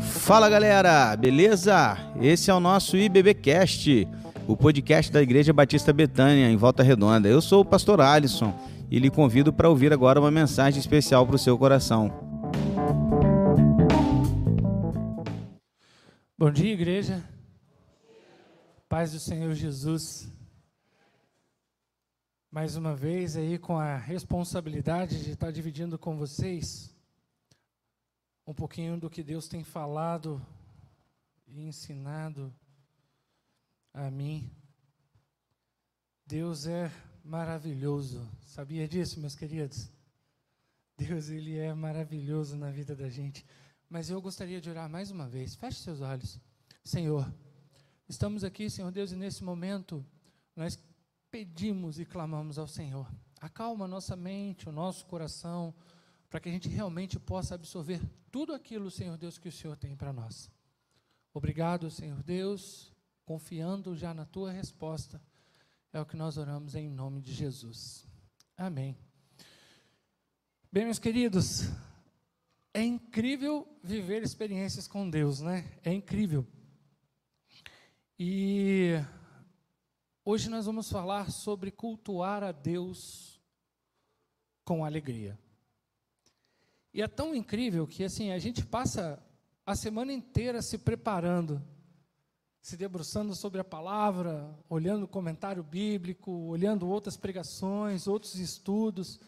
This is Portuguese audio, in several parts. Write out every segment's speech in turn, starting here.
Fala galera, beleza? Esse é o nosso IBBcast, o podcast da Igreja Batista Betânia, em Volta Redonda. Eu sou o pastor Alisson e lhe convido para ouvir agora uma mensagem especial para o seu coração. Bom dia, igreja. Paz do Senhor Jesus. Mais uma vez aí com a responsabilidade de estar dividindo com vocês um pouquinho do que Deus tem falado e ensinado a mim. Deus é maravilhoso. Sabia disso, meus queridos? Deus, Ele é maravilhoso na vida da gente. Mas eu gostaria de orar mais uma vez. Feche seus olhos. Senhor, estamos aqui, Senhor Deus, e nesse momento nós pedimos e clamamos ao Senhor. Acalma nossa mente, o nosso coração, para que a gente realmente possa absorver tudo aquilo, Senhor Deus, que o Senhor tem para nós. Obrigado, Senhor Deus, confiando já na tua resposta. É o que nós oramos em nome de Jesus. Amém. Bem, meus queridos, é incrível viver experiências com Deus, né? É incrível. E hoje nós vamos falar sobre cultuar a Deus com alegria. E é tão incrível que assim, a gente passa a semana inteira se preparando, se debruçando sobre a palavra, olhando o comentário bíblico, olhando outras pregações, outros estudos,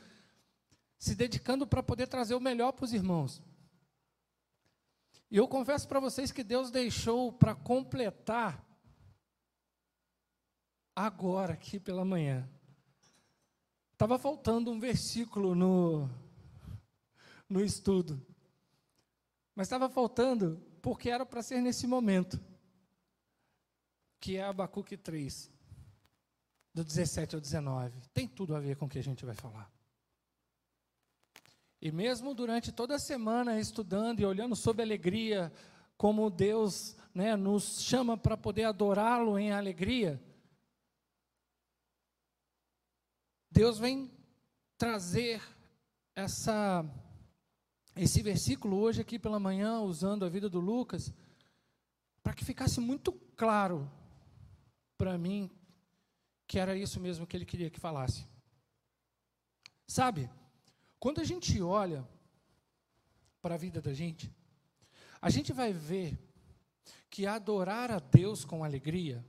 se dedicando para poder trazer o melhor para os irmãos. E eu confesso para vocês que Deus deixou para completar agora, aqui pela manhã. Estava faltando um versículo no, no estudo. Mas estava faltando porque era para ser nesse momento, que é Abacuque 3, do 17 ao 19. Tem tudo a ver com o que a gente vai falar. E mesmo durante toda a semana estudando e olhando sobre alegria, como Deus né, nos chama para poder adorá-lo em alegria, Deus vem trazer essa esse versículo hoje aqui pela manhã, usando a vida do Lucas, para que ficasse muito claro para mim que era isso mesmo que ele queria que falasse. Sabe, quando a gente olha para a vida da gente, a gente vai ver que adorar a Deus com alegria,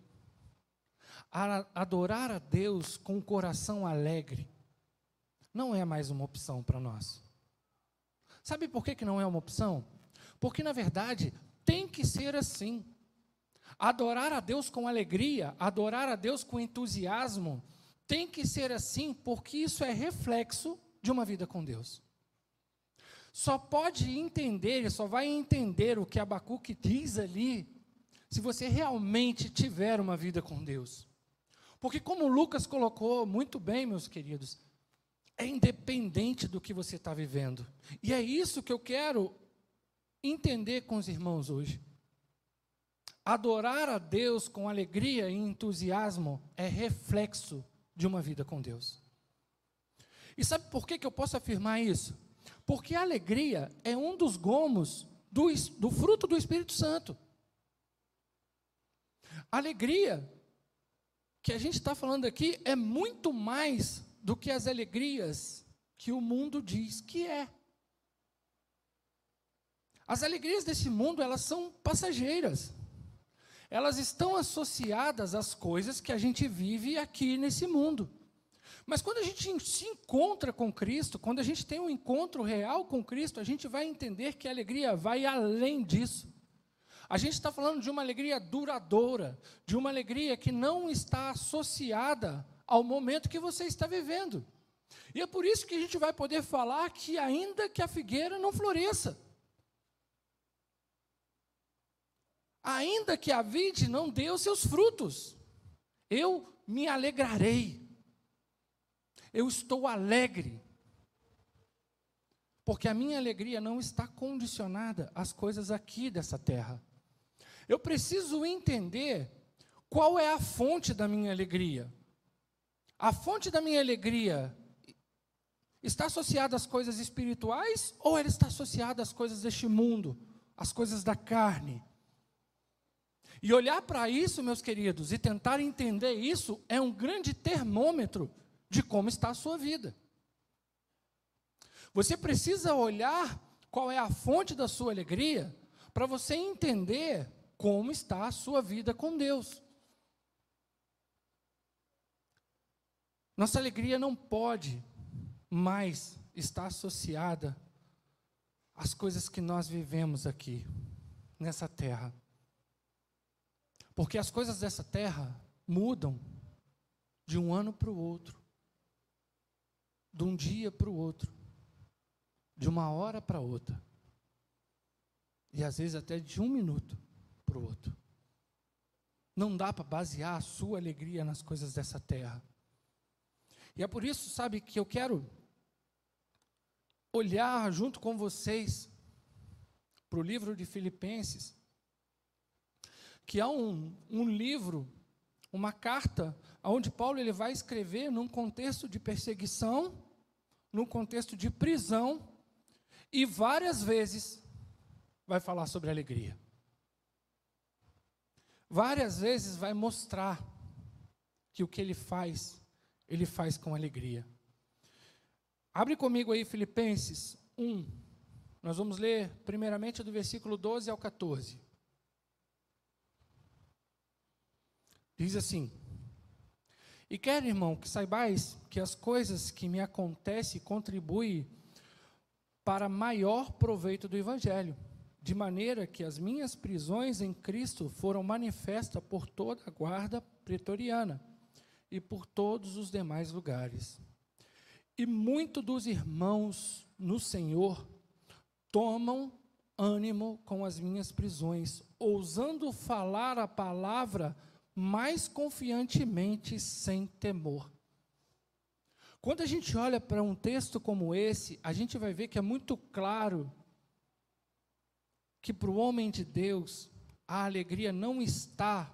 adorar a Deus com o coração alegre, não é mais uma opção para nós. Sabe por que, que não é uma opção? Porque, na verdade, tem que ser assim. Adorar a Deus com alegria, adorar a Deus com entusiasmo, tem que ser assim, porque isso é reflexo de uma vida com Deus. Só pode entender, só vai entender o que Abacuque diz ali, se você realmente tiver uma vida com Deus. Porque, como Lucas colocou muito bem, meus queridos, é independente do que você está vivendo. E é isso que eu quero entender com os irmãos hoje. Adorar a Deus com alegria e entusiasmo é reflexo de uma vida com Deus. E sabe por que, que eu posso afirmar isso? Porque a alegria é um dos gomos do, do fruto do Espírito Santo. Alegria que a gente está falando aqui é muito mais do que as alegrias que o mundo diz que é. As alegrias desse mundo, elas são passageiras. Elas estão associadas às coisas que a gente vive aqui nesse mundo. Mas quando a gente se encontra com Cristo, quando a gente tem um encontro real com Cristo, a gente vai entender que a alegria vai além disso. A gente está falando de uma alegria duradoura, de uma alegria que não está associada ao momento que você está vivendo. E é por isso que a gente vai poder falar que, ainda que a figueira não floresça, ainda que a vide não dê os seus frutos, eu me alegrarei, eu estou alegre, porque a minha alegria não está condicionada às coisas aqui dessa terra. Eu preciso entender qual é a fonte da minha alegria. A fonte da minha alegria está associada às coisas espirituais ou ela está associada às coisas deste mundo, às coisas da carne? E olhar para isso, meus queridos, e tentar entender isso é um grande termômetro de como está a sua vida. Você precisa olhar qual é a fonte da sua alegria para você entender como está a sua vida com Deus. Nossa alegria não pode mais estar associada às coisas que nós vivemos aqui, nessa terra. Porque as coisas dessa terra mudam de um ano para o outro, de um dia para o outro, de uma hora para outra, e às vezes até de um minuto para o outro. Não dá para basear a sua alegria nas coisas dessa terra. E é por isso, sabe, que eu quero olhar junto com vocês para o livro de Filipenses, que é um, um livro, uma carta, onde Paulo ele vai escrever num contexto de perseguição, num contexto de prisão, e várias vezes vai falar sobre alegria. Várias vezes vai mostrar que o que ele faz, ele faz com alegria. Abre comigo aí Filipenses 1. Nós vamos ler primeiramente do versículo 12 ao 14. Diz assim: E quero, irmão, que saibais que as coisas que me acontecem contribuem para maior proveito do Evangelho, de maneira que as minhas prisões em Cristo foram manifestas por toda a guarda pretoriana e por todos os demais lugares. E muito dos irmãos no Senhor tomam ânimo com as minhas prisões, ousando falar a palavra mais confiantemente, sem temor. Quando a gente olha para um texto como esse, a gente vai ver que é muito claro que para o homem de Deus, a alegria não está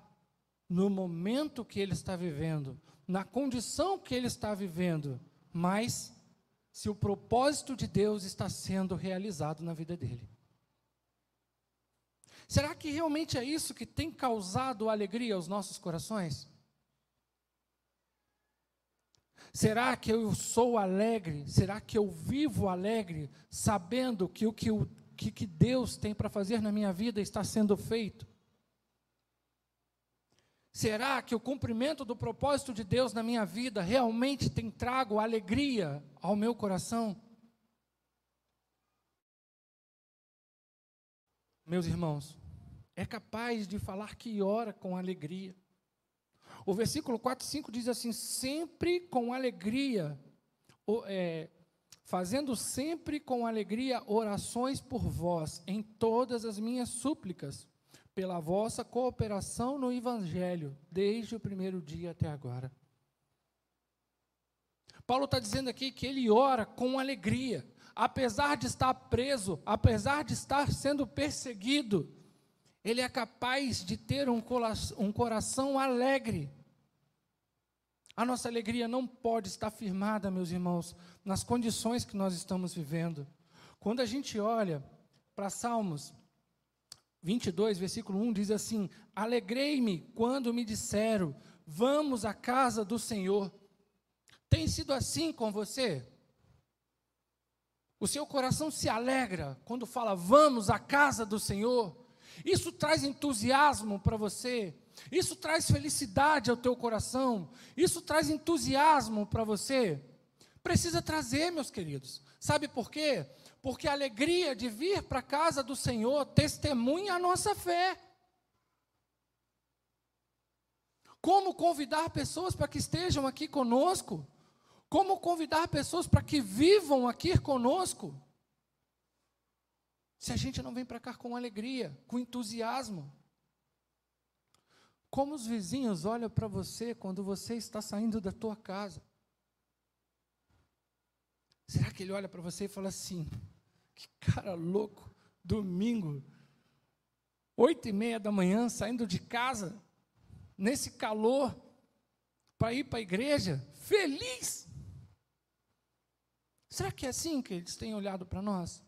no momento que ele está vivendo, na condição que ele está vivendo, mas se o propósito de Deus está sendo realizado na vida dele. Será que realmente é isso que tem causado alegria aos nossos corações? Será que eu sou alegre? Será que eu vivo alegre, sabendo que o que, o, que, que Deus tem para fazer na minha vida está sendo feito? Será que o cumprimento do propósito de Deus na minha vida realmente tem trago alegria ao meu coração? Meus irmãos, é capaz de falar que ora com alegria. O versículo 4 e 5 diz assim: sempre com alegria, é, fazendo sempre com alegria orações por vós, em todas as minhas súplicas, pela vossa cooperação no Evangelho, desde o primeiro dia até agora. Paulo está dizendo aqui que ele ora com alegria, apesar de estar preso, apesar de estar sendo perseguido, ele é capaz de ter um coração alegre. A nossa alegria não pode estar firmada, meus irmãos, nas condições que nós estamos vivendo. Quando a gente olha para Salmos 22, versículo 1, diz assim: Alegrei-me quando me disseram, vamos à casa do Senhor. Tem sido assim com você? O seu coração se alegra quando fala, vamos à casa do Senhor? Isso traz entusiasmo para você. Isso traz felicidade ao teu coração. Isso traz entusiasmo para você. Precisa trazer, meus queridos. Sabe por quê? Porque a alegria de vir para a casa do Senhor testemunha a nossa fé. Como convidar pessoas para que estejam aqui conosco? Como convidar pessoas para que vivam aqui conosco? Se a gente não vem para cá com alegria, com entusiasmo. Como os vizinhos olham para você quando você está saindo da tua casa? Será que ele olha para você e fala assim: que cara louco, domingo, oito e meia da manhã, saindo de casa, nesse calor, para ir para a igreja, feliz? Será que é assim que eles têm olhado para nós?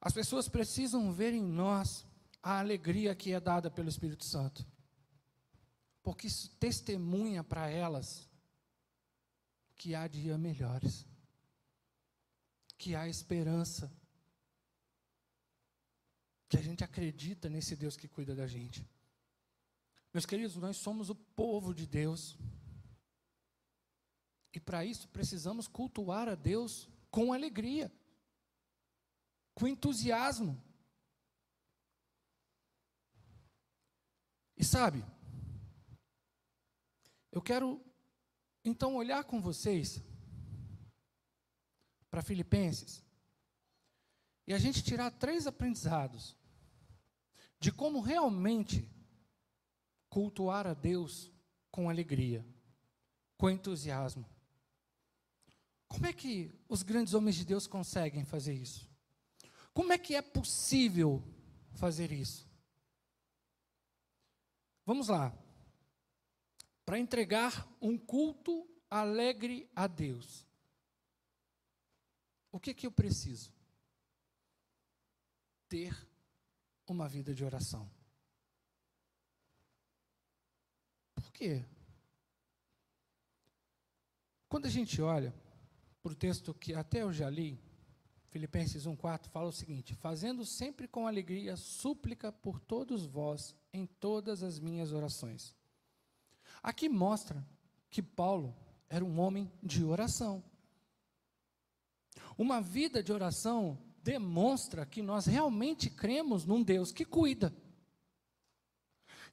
As pessoas precisam ver em nós a alegria que é dada pelo Espírito Santo, porque isso testemunha para elas que há dias melhores, que há esperança, que a gente acredita nesse Deus que cuida da gente. Meus queridos, nós somos o povo de Deus. E para isso precisamos cultuar a Deus com alegria, com entusiasmo. E sabe, eu quero então olhar com vocês para Filipenses e a gente tirar três aprendizados de como realmente cultuar a Deus com alegria, com entusiasmo. Como é que os grandes homens de Deus conseguem fazer isso? Como é que é possível fazer isso? Vamos lá. Para entregar um culto alegre a Deus, o que que eu preciso? Ter uma vida de oração. Por quê? Quando a gente olha para o texto que até eu já li, Filipenses 1,4 fala o seguinte: Fazendo sempre com alegria súplica por todos vós em todas as minhas orações. Aqui mostra que Paulo era um homem de oração. Uma vida de oração demonstra que nós realmente cremos num Deus que cuida.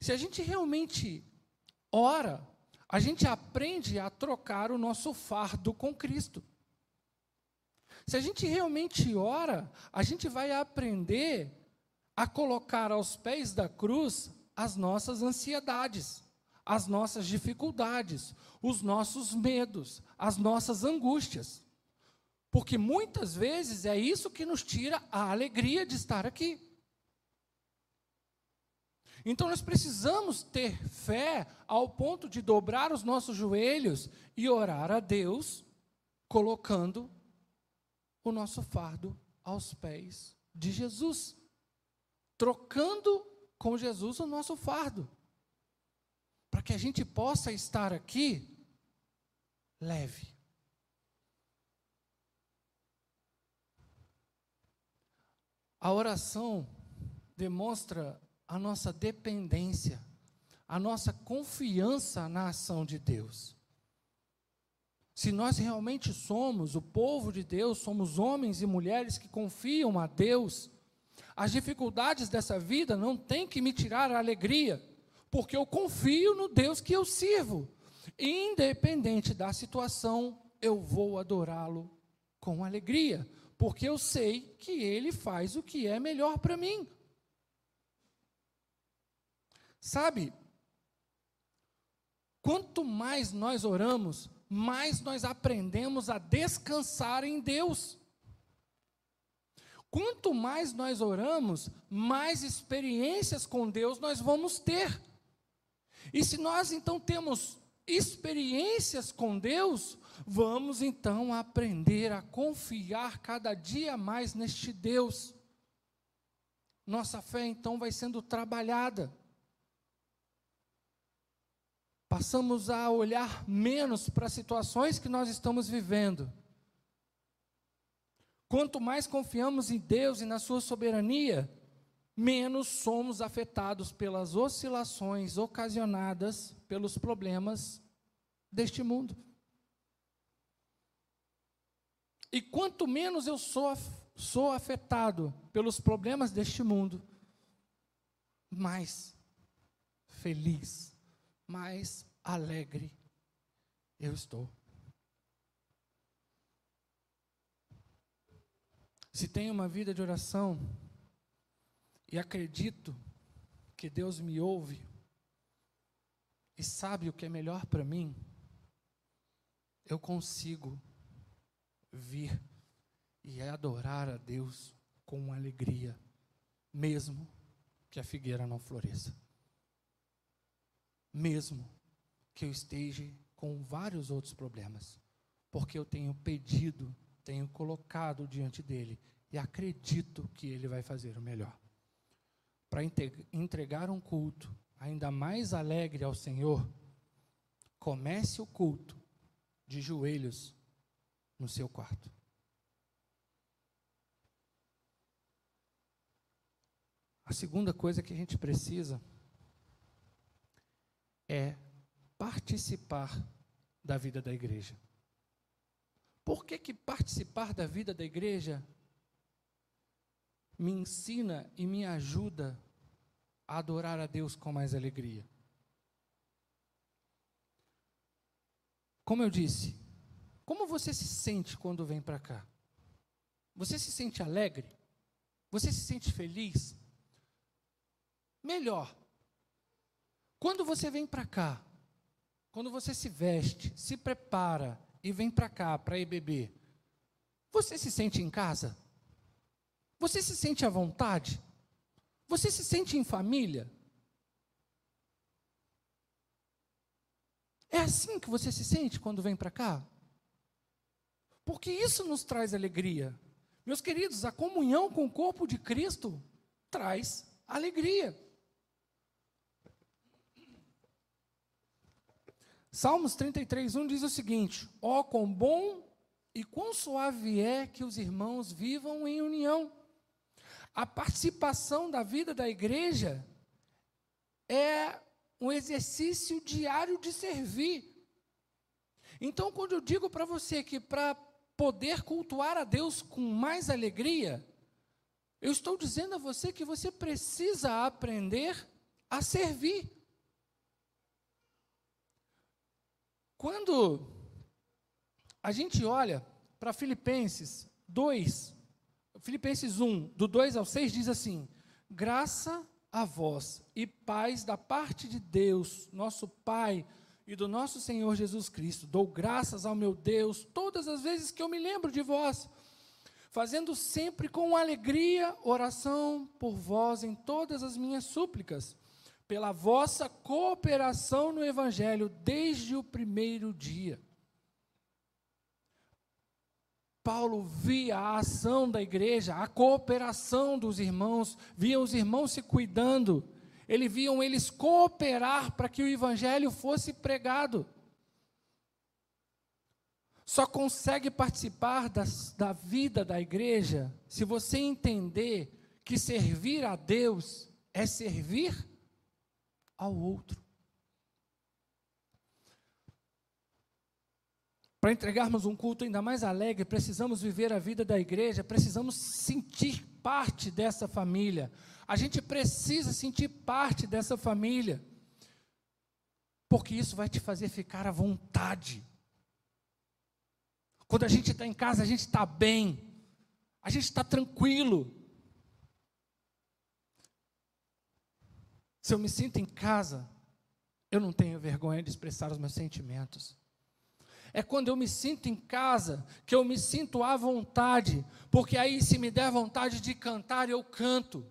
Se a gente realmente ora, a gente aprende a trocar o nosso fardo com Cristo. Se a gente realmente ora, a gente vai aprender a colocar aos pés da cruz as nossas ansiedades, as nossas dificuldades, os nossos medos, as nossas angústias. Porque muitas vezes é isso que nos tira a alegria de estar aqui. Então nós precisamos ter fé ao ponto de dobrar os nossos joelhos e orar a Deus, colocando o nosso fardo aos pés de Jesus, trocando com Jesus o nosso fardo, para que a gente possa estar aqui leve. A oração demonstra a nossa dependência, a nossa confiança na ação de Deus. Se nós realmente somos o povo de Deus, somos homens e mulheres que confiam a Deus, as dificuldades dessa vida não têm que me tirar a alegria, porque eu confio no Deus que eu sirvo. Independente da situação, eu vou adorá-lo com alegria, porque eu sei que Ele faz o que é melhor para mim. Sabe, quanto mais nós oramos, mais nós aprendemos a descansar em Deus. Quanto mais nós oramos, mais experiências com Deus nós vamos ter. E se nós então temos experiências com Deus, vamos então aprender a confiar cada dia mais neste Deus. Nossa fé então vai sendo trabalhada. Passamos a olhar menos para as situações que nós estamos vivendo. Quanto mais confiamos em Deus e na Sua soberania, menos somos afetados pelas oscilações ocasionadas pelos problemas deste mundo. E quanto menos eu sou, sou afetado pelos problemas deste mundo, mais feliz, mais alegre eu estou. Se tenho uma vida de oração e acredito que Deus me ouve e sabe o que é melhor para mim, eu consigo vir e adorar a Deus com alegria, mesmo que a figueira não floresça. Mesmo que eu esteja com vários outros problemas, porque eu tenho pedido, tenho colocado diante dele e acredito que ele vai fazer o melhor. Para entregar um culto ainda mais alegre ao Senhor, comece o culto de joelhos no seu quarto. A segunda coisa que a gente precisa é participar da vida da igreja. Por que, que participar da vida da igreja me ensina e me ajuda a adorar a Deus com mais alegria? Como eu disse, como você se sente quando vem para cá? Você se sente alegre? Você se sente feliz? Melhor, quando você vem para cá, quando você se veste, se prepara e vem para cá para ir beber, você se sente em casa? Você se sente à vontade? Você se sente em família? É assim que você se sente quando vem para cá? Porque isso nos traz alegria. Meus queridos, a comunhão com o corpo de Cristo traz alegria. Salmos 33, 1 diz o seguinte: Ó, oh, quão bom e quão suave é que os irmãos vivam em união. A participação da vida da igreja é um exercício diário de servir. Então, quando eu digo para você que para poder cultuar a Deus com mais alegria, eu estou dizendo a você que você precisa aprender a servir. Quando a gente olha para Filipenses 2, Filipenses 1, do 2 ao 6, diz assim: Graça a vós e paz da parte de Deus, nosso Pai e do nosso Senhor Jesus Cristo. Dou graças ao meu Deus todas as vezes que eu me lembro de vós, fazendo sempre com alegria oração por vós em todas as minhas súplicas, pela vossa cooperação no Evangelho desde o primeiro dia Paulo via a ação da igreja, a cooperação dos irmãos, via os irmãos se cuidando, ele viam eles cooperar para que o evangelho fosse pregado. Só consegue participar das, da vida da igreja se você entender que servir a Deus é servir ao outro. Para entregarmos um culto ainda mais alegre, precisamos viver a vida da igreja, precisamos sentir parte dessa família. A gente precisa sentir parte dessa família, porque isso vai te fazer ficar à vontade. Quando a gente está em casa, a gente está bem, a gente está tranquilo. Se eu me sinto em casa, eu não tenho vergonha de expressar os meus sentimentos é quando eu me sinto em casa, que eu me sinto à vontade, porque aí, se me der vontade de cantar, eu canto.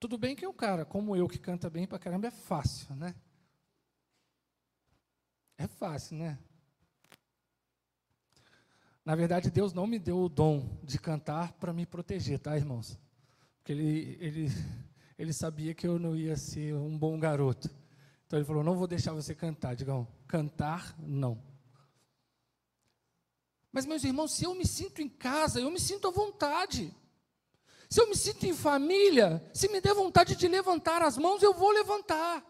Tudo bem que um cara como eu, que canta bem pra caramba, é fácil, né? É fácil, né? Na verdade, Deus não me deu o dom de cantar para me proteger, tá, irmãos? Porque ele, ele, ele sabia que eu não ia ser um bom garoto. Então ele falou: Não vou deixar você cantar. Digam, cantar, não. Mas, meus irmãos, se eu me sinto em casa, eu me sinto à vontade. Se eu me sinto em família, se me der vontade de levantar as mãos, eu vou levantar.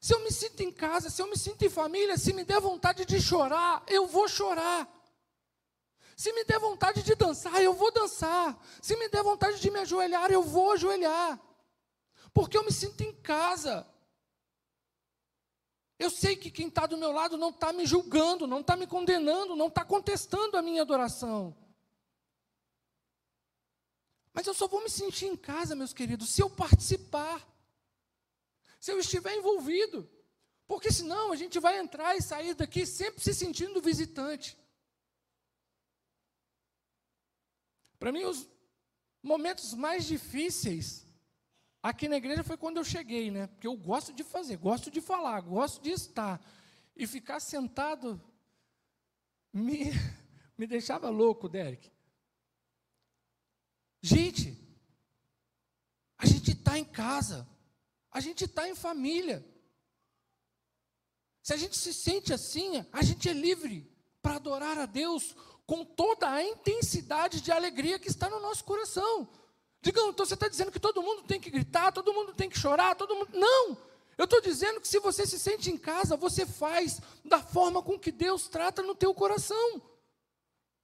Se eu me sinto em casa, se eu me sinto em família, se me der vontade de chorar, eu vou chorar. Se me der vontade de dançar, eu vou dançar. Se me der vontade de me ajoelhar, eu vou ajoelhar. Porque eu me sinto em casa. Eu sei que quem está do meu lado não está me julgando, não está me condenando, não está contestando a minha adoração. Mas eu só vou me sentir em casa, meus queridos, se eu participar, se eu estiver envolvido. Porque senão a gente vai entrar e sair daqui sempre se sentindo visitante. Para mim, os momentos mais difíceis aqui na igreja foi quando eu cheguei, né? Porque eu gosto de fazer, gosto de falar, gosto de estar. E ficar sentado me, me deixava louco, Derek. Gente, a gente está em casa, a gente está em família. Se a gente se sente assim, a gente é livre para adorar a Deus com toda a intensidade de alegria que está no nosso coração. Digam, então você está dizendo que todo mundo tem que gritar, todo mundo tem que chorar, todo mundo. Não! Eu estou dizendo que se você se sente em casa, você faz da forma com que Deus trata no teu coração.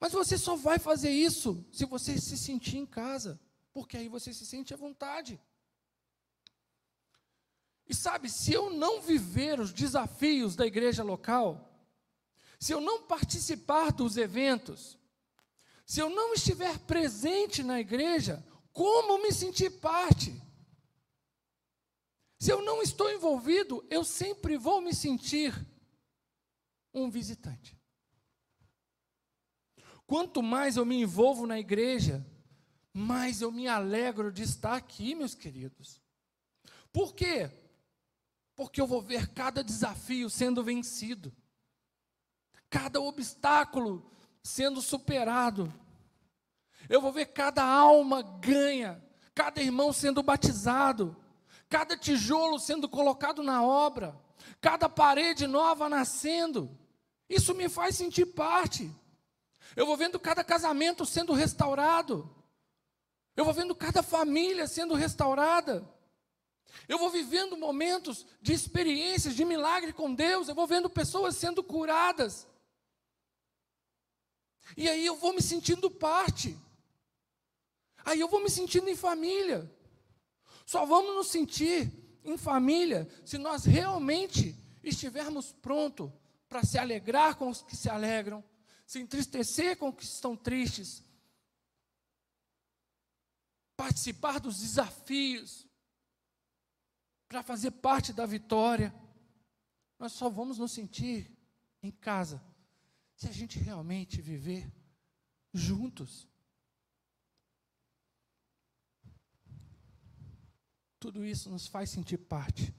Mas você só vai fazer isso se você se sentir em casa, porque aí você se sente à vontade. E sabe, se eu não viver os desafios da igreja local, se eu não participar dos eventos, se eu não estiver presente na igreja, como me sentir parte? Se eu não estou envolvido, eu sempre vou me sentir um visitante. Quanto mais eu me envolvo na igreja, mais eu me alegro de estar aqui, meus queridos. Por quê? Porque eu vou ver cada desafio sendo vencido, cada obstáculo sendo superado. Eu vou ver cada alma ganha, cada irmão sendo batizado, cada tijolo sendo colocado na obra, cada parede nova nascendo. Isso me faz sentir parte. Eu vou vendo cada casamento sendo restaurado. Eu vou vendo cada família sendo restaurada. Eu vou vivendo momentos de experiências, de milagre com Deus. Eu vou vendo pessoas sendo curadas. E aí eu vou me sentindo parte. Aí eu vou me sentindo em família. Só vamos nos sentir em família se nós realmente estivermos prontos para se alegrar com os que se alegram, se entristecer com os que estão tristes, participar dos desafios, para fazer parte da vitória. Nós só vamos nos sentir em casa se a gente realmente viver juntos. Tudo isso nos faz sentir parte.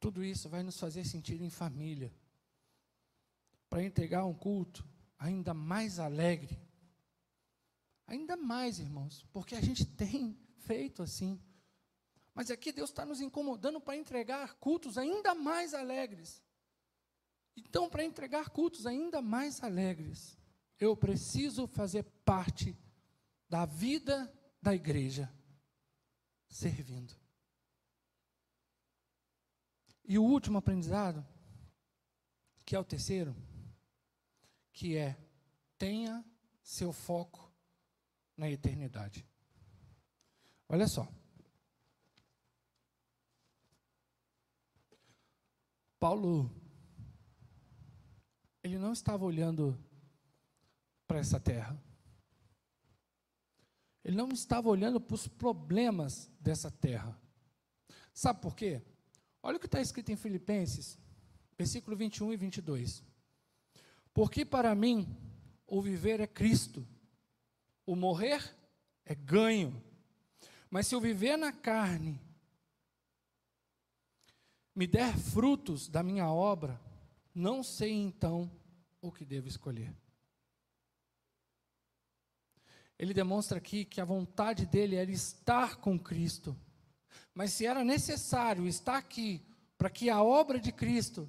Tudo isso vai nos fazer sentir em família. Para entregar um culto ainda mais alegre. Ainda mais, irmãos, porque a gente tem feito assim. Mas aqui Deus está nos incomodando para entregar cultos ainda mais alegres. Então, para entregar cultos ainda mais alegres, eu preciso fazer parte da vida da igreja servindo. E o último aprendizado, que é o terceiro, que é tenha seu foco na eternidade. Olha só. Paulo, ele não estava olhando para essa terra. Ele não estava olhando para os problemas dessa terra. Sabe por quê? Olha o que está escrito em Filipenses, versículo 21 e 22. Porque para mim o viver é Cristo, o morrer é ganho. Mas se eu viver na carne, me der frutos da minha obra, não sei então o que devo escolher ele demonstra aqui que a vontade dele era estar com Cristo. Mas se era necessário estar aqui para que a obra de Cristo,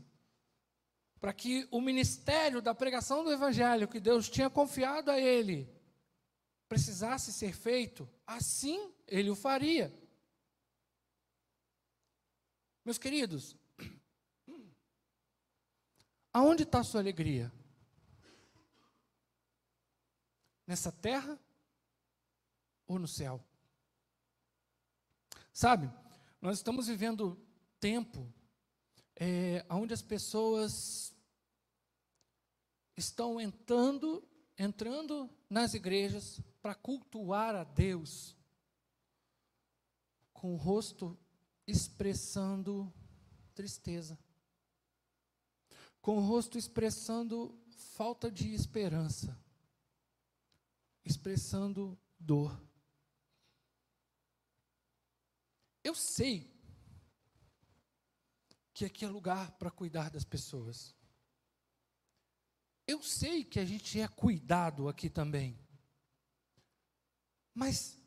para que o ministério da pregação do Evangelho que Deus tinha confiado a ele, precisasse ser feito, assim ele o faria. Meus queridos, aonde está a sua alegria? Nessa terra ou no céu. Sabe, nós estamos vivendo tempo é, onde as pessoas estão entrando, entrando nas igrejas para cultuar a Deus, com o rosto expressando tristeza, com o rosto expressando falta de esperança, expressando dor. Eu sei que aqui é lugar para cuidar das pessoas. Eu sei que a gente é cuidado aqui também. Mas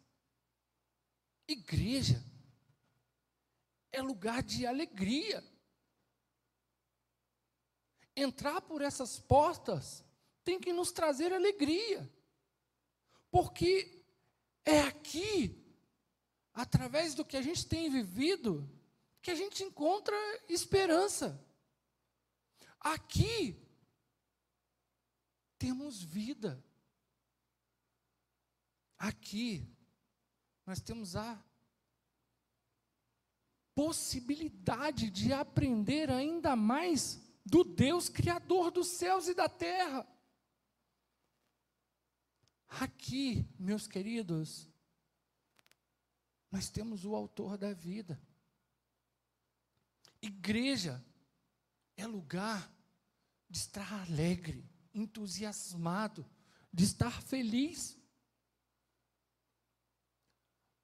igreja é lugar de alegria. Entrar por essas portas tem que nos trazer alegria. Porque é aqui, através do que a gente tem vivido, que a gente encontra esperança. Aqui temos vida. Aqui nós temos a possibilidade de aprender ainda mais do Deus Criador dos céus e da terra. Aqui, meus queridos, nós temos o Autor da vida. Igreja é lugar de estar alegre, entusiasmado, de estar feliz.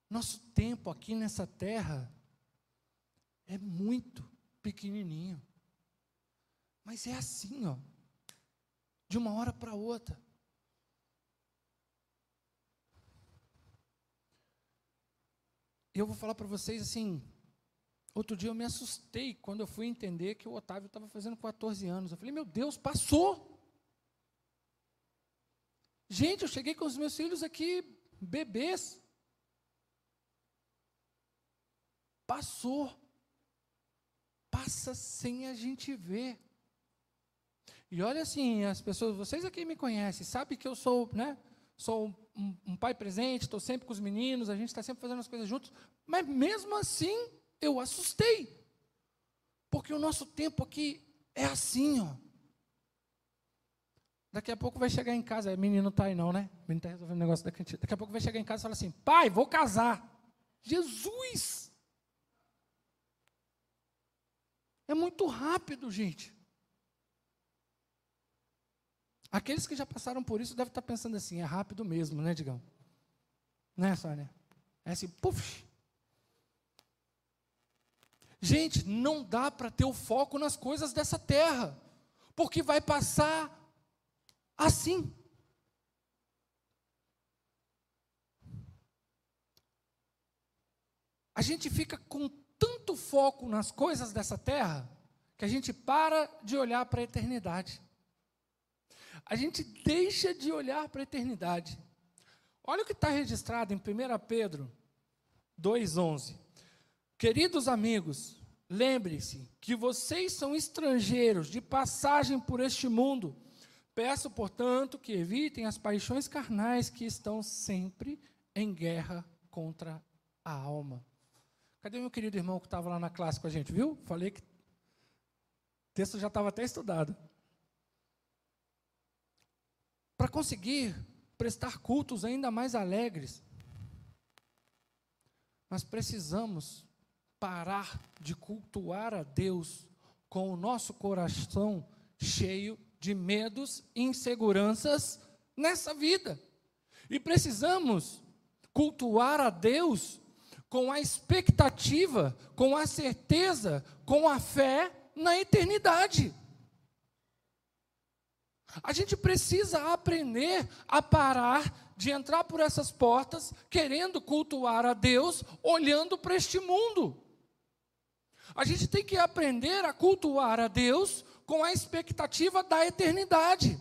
Nosso tempo aqui nessa terra é muito pequenininho. Mas é assim, ó, de uma hora para outra. Eu vou falar para vocês assim, outro dia eu me assustei quando eu fui entender que o Otávio estava fazendo 14 anos. Eu falei, meu Deus, passou! Gente, eu cheguei com os meus filhos aqui, bebês. Passou passa sem a gente ver. E olha assim, as pessoas, vocês aqui me conhecem, sabem que eu sou, né? Sou um, um pai presente, estou sempre com os meninos, a gente está sempre fazendo as coisas juntos, mas mesmo assim eu assustei, porque o nosso tempo aqui é assim, ó. Daqui a pouco vai chegar em casa, menino está aí não, né? Menino está resolvendo o negócio da cantina. Daqui a pouco vai chegar em casa e fala assim, pai, vou casar. Jesus! É muito rápido, gente. Aqueles que já passaram por isso devem estar pensando assim, é rápido mesmo, né, Digão? Né, Sônia? É assim, puf. Gente, não dá para ter o foco nas coisas dessa terra, porque vai passar assim. A gente fica com tanto foco nas coisas dessa terra que a gente para de olhar para a eternidade. A gente deixa de olhar para a eternidade. Olha o que está registrado em 1 Pedro 2,11. Queridos amigos, lembre-se que vocês são estrangeiros de passagem por este mundo. Peço, portanto, que evitem as paixões carnais que estão sempre em guerra contra a alma. Cadê meu querido irmão que estava lá na classe com a gente, viu? Falei que o texto já estava até estudado. Para conseguir prestar cultos ainda mais alegres, nós precisamos parar de cultuar a Deus com o nosso coração cheio de medos e inseguranças nessa vida. E precisamos cultuar a Deus com a expectativa, com a certeza, com a fé na eternidade. A gente precisa aprender a parar de entrar por essas portas querendo cultuar a Deus, olhando para este mundo. A gente tem que aprender a cultuar a Deus com a expectativa da eternidade,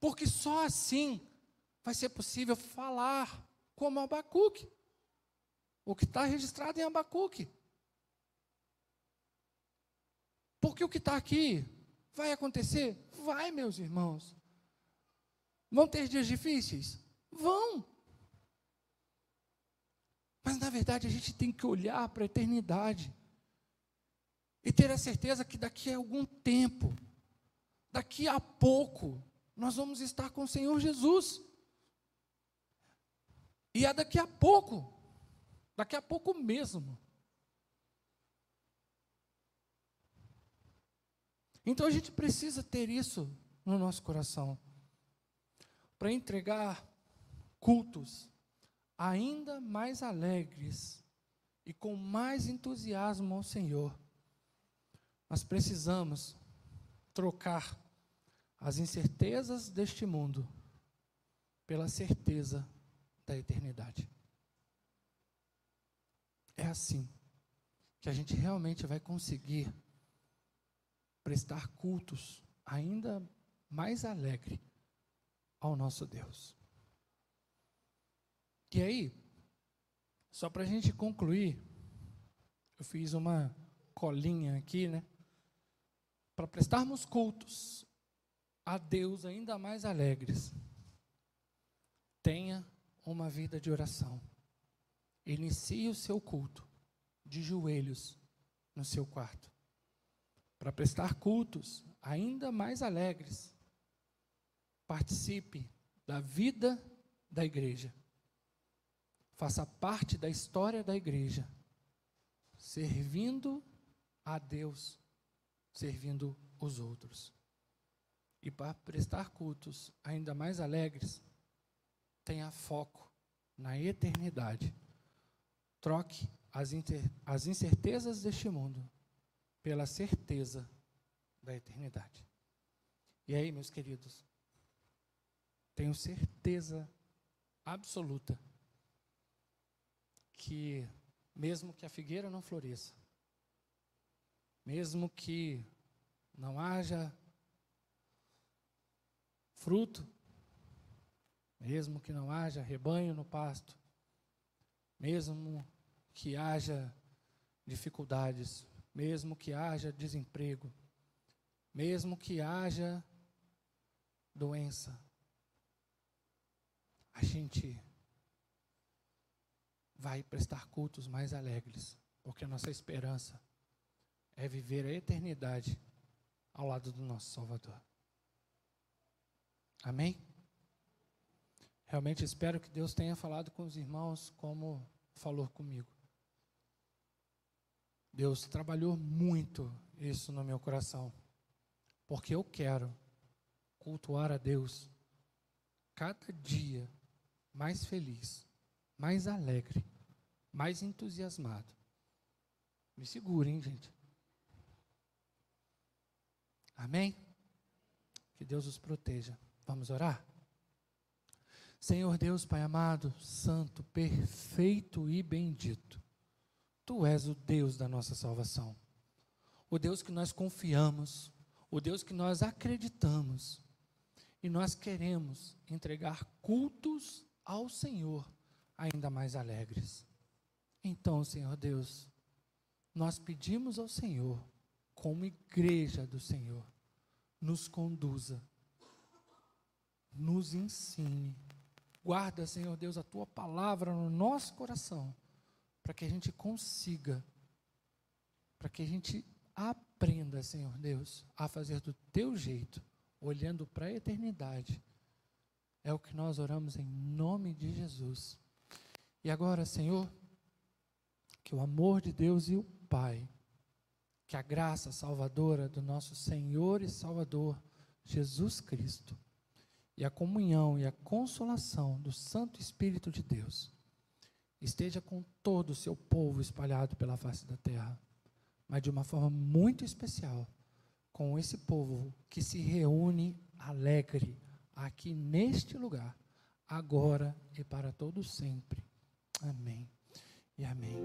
porque só assim vai ser possível falar como Abacuque o que está registrado em Abacuque. Porque o que está aqui vai acontecer? Vai, meus irmãos. Vão ter dias difíceis? Vão. Mas na verdade a gente tem que olhar para a eternidade e ter a certeza que daqui a algum tempo, daqui a pouco, nós vamos estar com o Senhor Jesus. E é daqui a pouco Daqui a pouco mesmo. Então a gente precisa ter isso no nosso coração para entregar cultos ainda mais alegres e com mais entusiasmo ao Senhor. Nós precisamos trocar as incertezas deste mundo pela certeza da eternidade. É assim que a gente realmente vai conseguir prestar cultos ainda mais alegre ao nosso Deus. E aí, só para a gente concluir, eu fiz uma colinha aqui, né? Para prestarmos cultos a Deus ainda mais alegres, tenha uma vida de oração. Inicie o seu culto de joelhos no seu quarto. Para prestar cultos ainda mais alegres, participe da vida da igreja faça parte da história da igreja, servindo a Deus, servindo os outros. E para prestar cultos ainda mais alegres, tenha foco na eternidade. Troque as, as incertezas deste mundo pela certeza da eternidade. E aí, meus queridos, tenho certeza absoluta que, mesmo que a figueira não floresça, mesmo que não haja fruto, mesmo que não haja rebanho no pasto, mesmo que haja dificuldades, mesmo que haja desemprego, mesmo que haja doença, a gente vai prestar cultos mais alegres, porque a nossa esperança é viver a eternidade ao lado do nosso Salvador. Amém? Realmente espero que Deus tenha falado com os irmãos como falou comigo. Deus trabalhou muito isso no meu coração, porque eu quero cultuar a Deus cada dia mais feliz, mais alegre mais entusiasmado. Me segurem, gente. Amém? Que Deus os proteja. Vamos orar? Senhor Deus, Pai amado, santo, perfeito e bendito. Tu és o Deus da nossa salvação. O Deus que nós confiamos, o Deus que nós acreditamos. E nós queremos entregar cultos ao Senhor ainda mais alegres. Então, Senhor Deus, nós pedimos ao Senhor, como igreja do Senhor, nos conduza, nos ensine. Guarda, Senhor Deus, a tua palavra no nosso coração, para que a gente consiga, para que a gente aprenda, Senhor Deus, a fazer do teu jeito, olhando para a eternidade. É o que nós oramos em nome de Jesus. E agora, Senhor, que o amor de Deus e o Pai, que a graça salvadora do nosso Senhor e Salvador Jesus Cristo, e a comunhão e a consolação do Santo Espírito de Deus esteja com todo o seu povo espalhado pela face da terra, mas de uma forma muito especial com esse povo que se reúne alegre aqui neste lugar, agora e para todo sempre. Amém e amém.